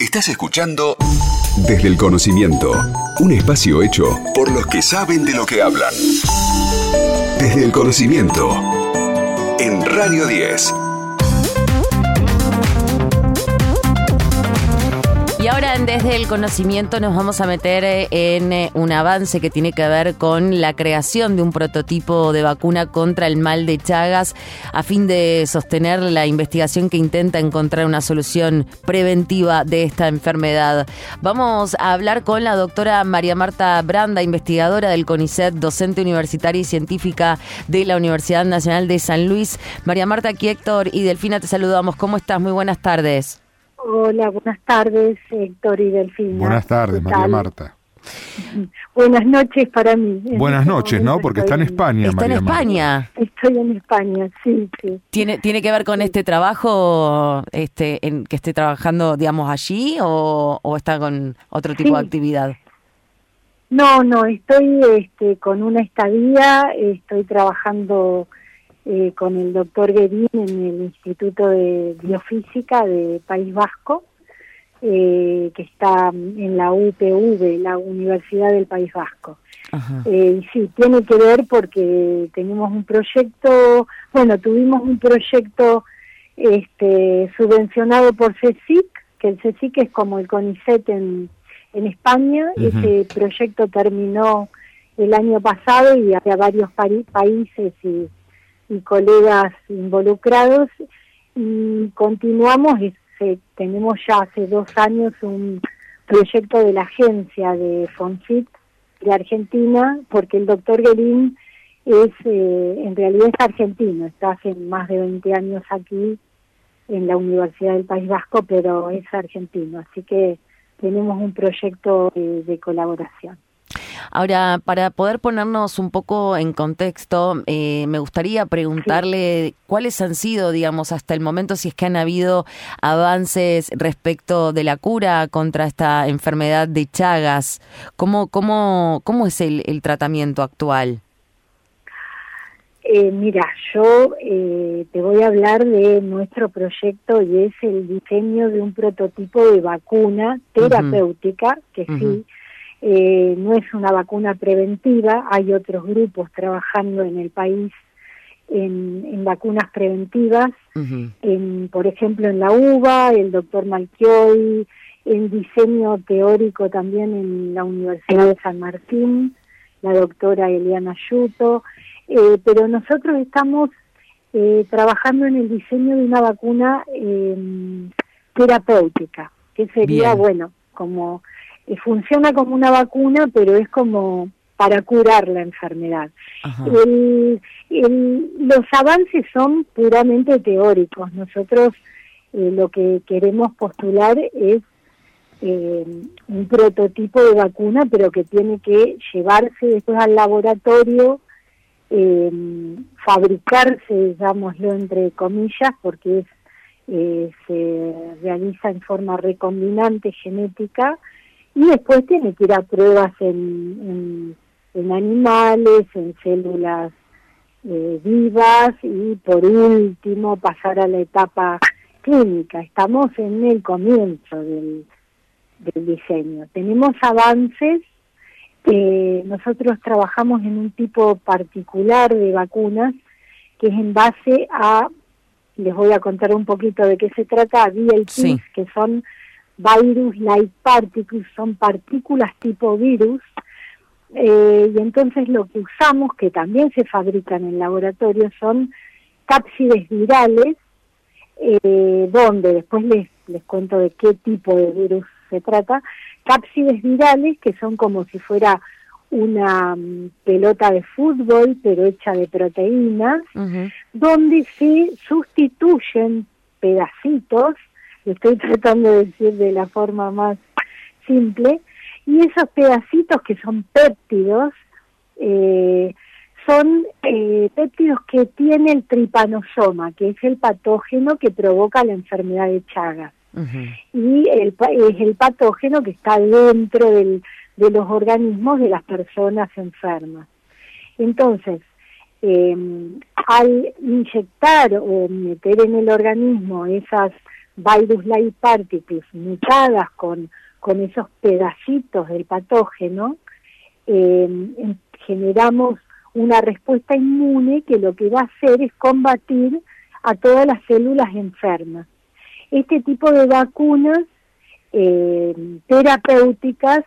Estás escuchando Desde el Conocimiento, un espacio hecho por los que saben de lo que hablan. Desde el Conocimiento, en Radio 10. Y ahora desde el conocimiento nos vamos a meter eh, en eh, un avance que tiene que ver con la creación de un prototipo de vacuna contra el mal de Chagas a fin de sostener la investigación que intenta encontrar una solución preventiva de esta enfermedad. Vamos a hablar con la doctora María Marta Branda, investigadora del CONICET, docente universitaria y científica de la Universidad Nacional de San Luis. María Marta, aquí Héctor y Delfina te saludamos. ¿Cómo estás? Muy buenas tardes. Hola, buenas tardes, Héctor y Delfina. Buenas tardes, María Marta. Buenas noches para mí. Buenas este noches, ¿no? Porque está en España, Está en España. Estoy en España, sí, sí. ¿Tiene, ¿Tiene que ver con este trabajo este, en que esté trabajando, digamos, allí o, está con otro tipo de actividad? No, no, estoy este, con una estadía, estoy trabajando eh, con el doctor Guerín en el Instituto de Biofísica de País Vasco, eh, que está en la UPV, la Universidad del País Vasco. Eh, sí, tiene que ver porque tenemos un proyecto, bueno, tuvimos un proyecto este, subvencionado por CECIC, que el CECIC es como el CONICET en, en España, ese proyecto terminó el año pasado y había varios países y y colegas involucrados y continuamos, tenemos ya hace dos años un proyecto de la agencia de FONFIT de Argentina, porque el doctor Guerín es, eh, en realidad es argentino, está hace más de 20 años aquí en la Universidad del País Vasco, pero es argentino, así que tenemos un proyecto de colaboración. Ahora, para poder ponernos un poco en contexto, eh, me gustaría preguntarle cuáles han sido, digamos, hasta el momento, si es que han habido avances respecto de la cura contra esta enfermedad de Chagas. ¿Cómo, cómo, cómo es el, tratamiento actual? Eh, mira, yo eh, te voy a hablar de nuestro proyecto y es el diseño de un prototipo de vacuna terapéutica, que sí eh, no es una vacuna preventiva, hay otros grupos trabajando en el país en, vacunas preventivas, en, por ejemplo en la UBA, el doctor Malchioi, en diseño teórico también en la Universidad de San Martín, la doctora Eliana Yuto, eh, pero nosotros estamos eh, trabajando en el diseño de una vacuna em, terapéutica, que sería, bueno, como funciona como una vacuna, pero es como para curar la enfermedad. los avances son puramente teóricos. Nosotros eh, lo que queremos postular es eh, un prototipo de vacuna, pero que tiene que llevarse después al laboratorio, eh, fabricarse, digámoslo entre comillas, porque es, se realiza en forma recombinante genética, y después tiene que ir a pruebas en, en, animales, en células eh, vivas y por último pasar a la etapa clínica. Estamos en el comienzo del, del diseño. Tenemos avances, eh, nosotros trabajamos en un tipo particular de vacunas que es en base a, les voy a contar un poquito de qué se trata, VLPs, que son virus like particles, son partículas tipo virus, eh, y entonces lo que usamos, que también se fabrican en laboratorio, son cápsides virales, eh, donde después les, les cuento de qué tipo de virus se trata, cápsides virales que son como si fuera una mm, pelota de fútbol, pero hecha de proteínas, donde se sustituyen pedacitos estoy tratando de decir de la forma más simple, y esos pedacitos que son péptidos, eh, son eh, péptidos que tiene el tripanosoma, que es el patógeno que provoca la enfermedad de Chagas. Y el, es el patógeno que está dentro del, de los organismos de las personas enfermas. Entonces, eh, al inyectar o meter en el organismo esas virus-like particles mutadas con, con esos pedacitos del patógeno, eh, generamos una respuesta inmune que lo que va a hacer es combatir a todas las células enfermas. Este tipo de vacunas eh, terapéuticas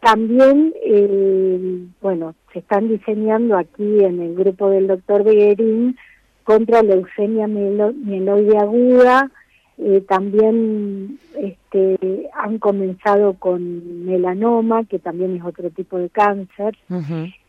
también, eh, bueno, se están diseñando aquí en el grupo del doctor Beguerín contra leucemia mieloide aguda, eh, también este, han comenzado con melanoma, que también es otro tipo de cáncer.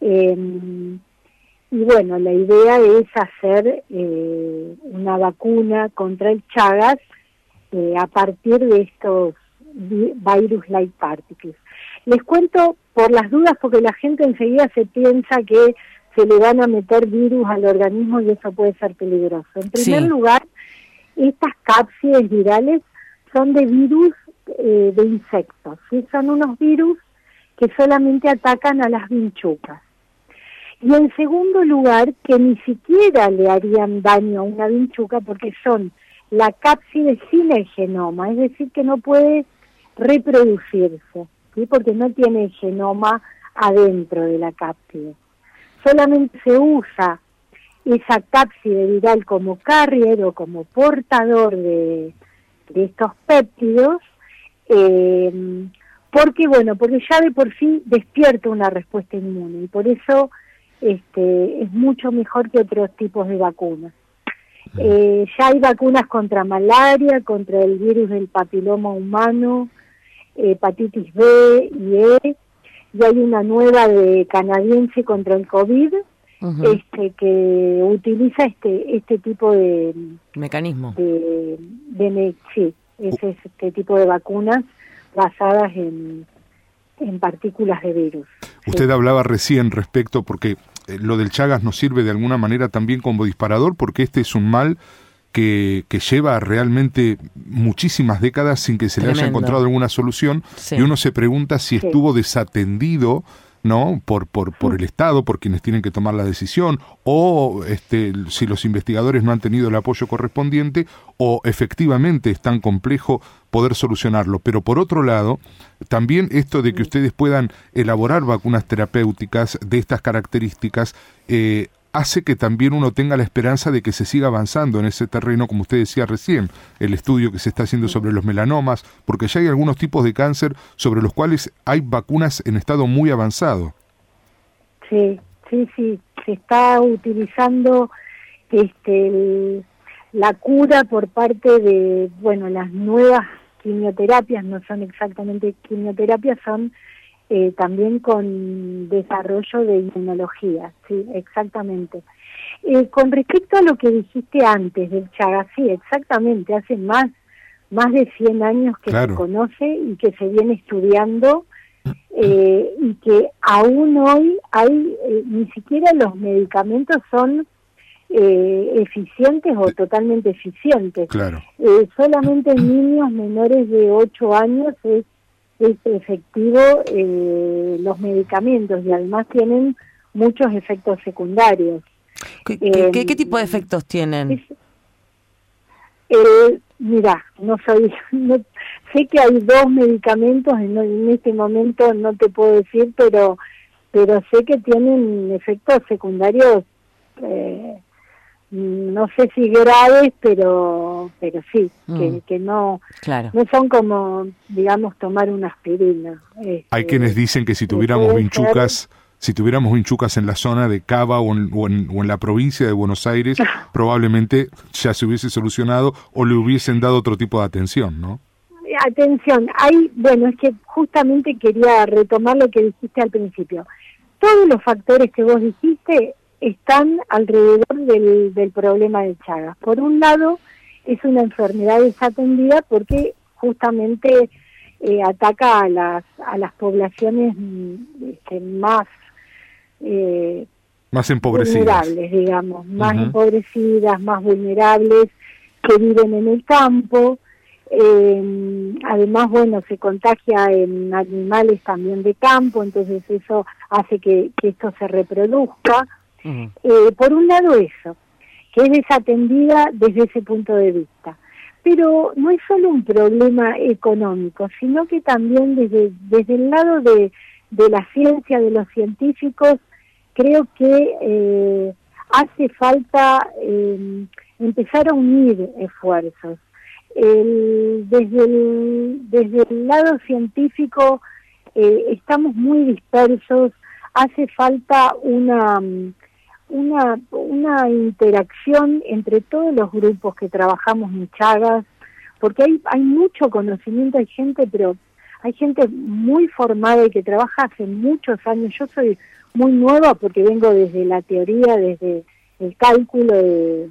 Em, y bueno, la idea es hacer eh, una vacuna contra el Chagas eh, a partir de estos virus-like particles. Les cuento por las dudas, porque la gente enseguida se piensa que se le van a meter virus al organismo y eso puede ser peligroso. En primer lugar, estas cápsides virales son de virus eh, de insectos, son unos virus que solamente atacan a las vinchucas. Y en segundo lugar, que ni siquiera le harían daño a una vinchuca porque son la cápside sin el genoma, es decir, que no puede reproducirse, porque no tiene el genoma adentro de la cápside. Solamente se usa esa cápside viral como carrier o como portador de, estos péptidos, eh, porque bueno, porque ya de por sí despierta una respuesta inmune y por eso este, es mucho mejor que otros tipos de vacunas. Eh, ya hay vacunas contra malaria, contra el virus del papiloma humano, hepatitis B y E, y hay una nueva de canadiense contra el COVID, este que utiliza este este tipo de mecanismo. de, de sí es este tipo de vacunas basadas en en partículas de virus. Usted hablaba recién respecto, porque eh, lo del Chagas nos sirve de alguna manera también como disparador, porque este es un mal que, que lleva realmente muchísimas décadas sin que se le haya encontrado alguna solución, y uno se pregunta si estuvo desatendido ¿no? Por, por, por el Estado, por quienes tienen que tomar la decisión, o este, si los investigadores no han tenido el apoyo correspondiente, o efectivamente es tan complejo poder solucionarlo. Pero por otro lado, también esto de que ustedes puedan elaborar vacunas terapéuticas de estas características, eh, hace que también uno tenga la esperanza de que se siga avanzando en ese terreno, como usted decía recién, el estudio que se está haciendo sobre los melanomas, porque ya hay algunos tipos de cáncer sobre los cuales hay vacunas en estado muy avanzado. Sí, sí, sí, se está utilizando este la cura por parte de, bueno, las nuevas quimioterapias, no son exactamente quimioterapias, son eh, también con desarrollo de inmunología, sí, exactamente. Eh, con respecto a lo que dijiste antes del Chagas, sí, exactamente, hace más, más de 100 años que se conoce y que se viene estudiando eh, y que aún hoy hay, ni siquiera los medicamentos son eficientes o totalmente eficientes. Claro. solamente en niños menores de 8 años es es efectivo eh, los medicamentos y además tienen muchos efectos secundarios. ¿Qué, qué, eh, tipo de efectos tienen? eh, mira, no soy, no, sé que hay dos medicamentos, en, en, este momento no te puedo decir, pero pero sé que tienen efectos secundarios eh, no sé si graves, pero pero sí, que, mm. que, no no son como, digamos, tomar una aspirina. Hay este, quienes dicen que si tuviéramos vinchucas, si tuviéramos vinchucas en la zona de Cava o en, o en, la provincia de Buenos Aires, probablemente ya se hubiese solucionado o le hubiesen dado otro tipo de atención, ¿no? Atención, hay, bueno, es que justamente quería retomar lo que dijiste al principio. Todos los factores que vos dijiste están alrededor del, del problema de Chagas. Por un lado, es una enfermedad desatendida porque justamente eh, ataca a las, a las poblaciones mm, este, más eh, más empobrecidas, vulnerables, digamos, más empobrecidas, más vulnerables, que viven en el campo. Eh, además, bueno, se contagia en animales también de campo, entonces eso hace que, que esto se reproduzca. Eh, por un lado eso, que es desatendida desde ese punto de vista. pero no es solo un problema económico, sino que también desde, desde el lado de, de la ciencia, de los científicos, creo que eh, hace falta eh, empezar a unir esfuerzos. desde, el, desde el lado científico eh, estamos muy dispersos, hace falta una, una, una interacción entre todos los grupos que trabajamos en Chagas, porque hay, hay mucho conocimiento, hay gente, pero hay gente muy formada y que trabaja hace muchos años. Yo soy muy nueva porque vengo desde la teoría, desde el cálculo de,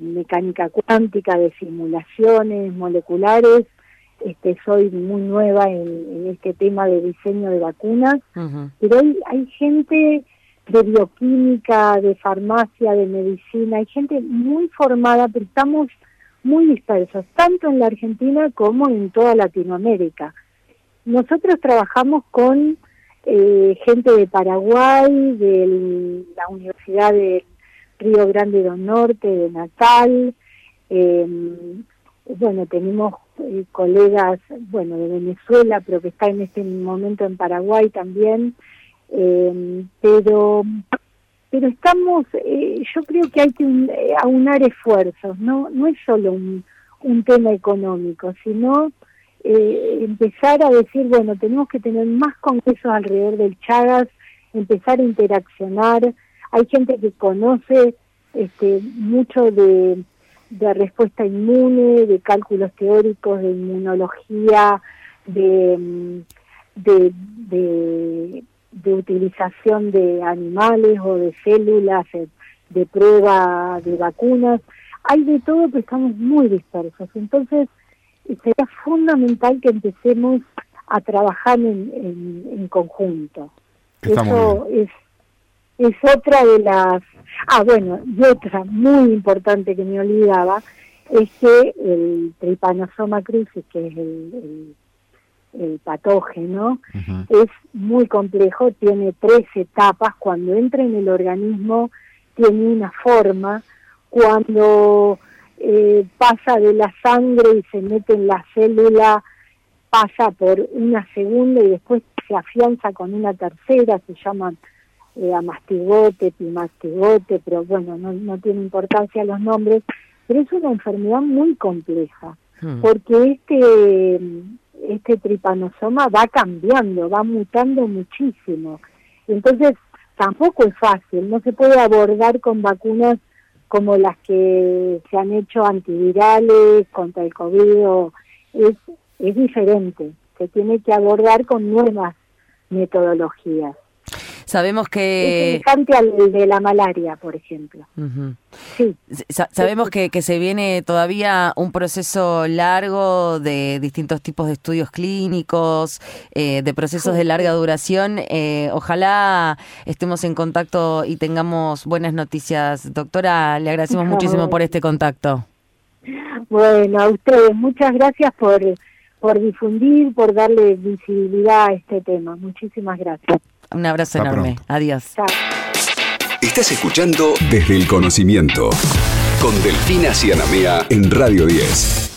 mecánica cuántica, de simulaciones moleculares. Este, soy muy nueva en, este tema de diseño de vacunas, pero hay, hay gente de bioquímica, de farmacia, de medicina, hay gente muy formada, pero estamos muy dispersos, tanto en la Argentina como en toda Latinoamérica. Nosotros trabajamos con eh, gente de Paraguay, de la Universidad de Río Grande do Norte, de Natal, eh, bueno, tenemos eh, colegas, bueno, de Venezuela, pero que está en este momento en Paraguay también, pero pero estamos, yo creo que hay que aunar esfuerzos, no no es solo un, un tema económico, sino eh, empezar a decir, bueno, tenemos que tener más congresos alrededor del Chagas, empezar a interaccionar. Hay gente que conoce este, mucho de, respuesta inmune, de cálculos teóricos, de inmunología, de, de, de, utilización de animales o de células, de prueba de vacunas. Hay de todo, pero estamos muy dispersos. Entonces, sería fundamental que empecemos a trabajar en, en, conjunto. Eso es, es otra de las... Ah, bueno, y otra muy importante que me olvidaba es que el tripanosoma crucis, que es el, el, patógeno, es muy complejo, tiene tres etapas, cuando entra en el organismo tiene una forma, cuando eh, pasa de la sangre y se mete en la célula, pasa por una segunda y después se afianza con una tercera, se llaman eh, amastigote, pimastigote, pero bueno, no, no tiene importancia los nombres, pero es una enfermedad muy compleja, hmm. porque este, este tripanosoma va cambiando, va mutando muchísimo. Entonces, tampoco es fácil, no se puede abordar con vacunas como las que se han hecho antivirales contra el COVID, es, es diferente, se tiene que abordar con nuevas metodologías. Sabemos que... Es semejante al de la malaria, por ejemplo. sí. sabemos que, que, se viene todavía un proceso largo de distintos tipos de estudios clínicos, eh, de procesos de larga duración. Eh, ojalá estemos en contacto y tengamos buenas noticias. Doctora, le agradecemos muchísimo por este contacto. Bueno, a ustedes, muchas gracias por, por difundir, por darle visibilidad a este tema. Muchísimas gracias. Un abrazo enorme. Adiós. Estás escuchando Desde el Conocimiento con Delfina Cianamea en Radio 10.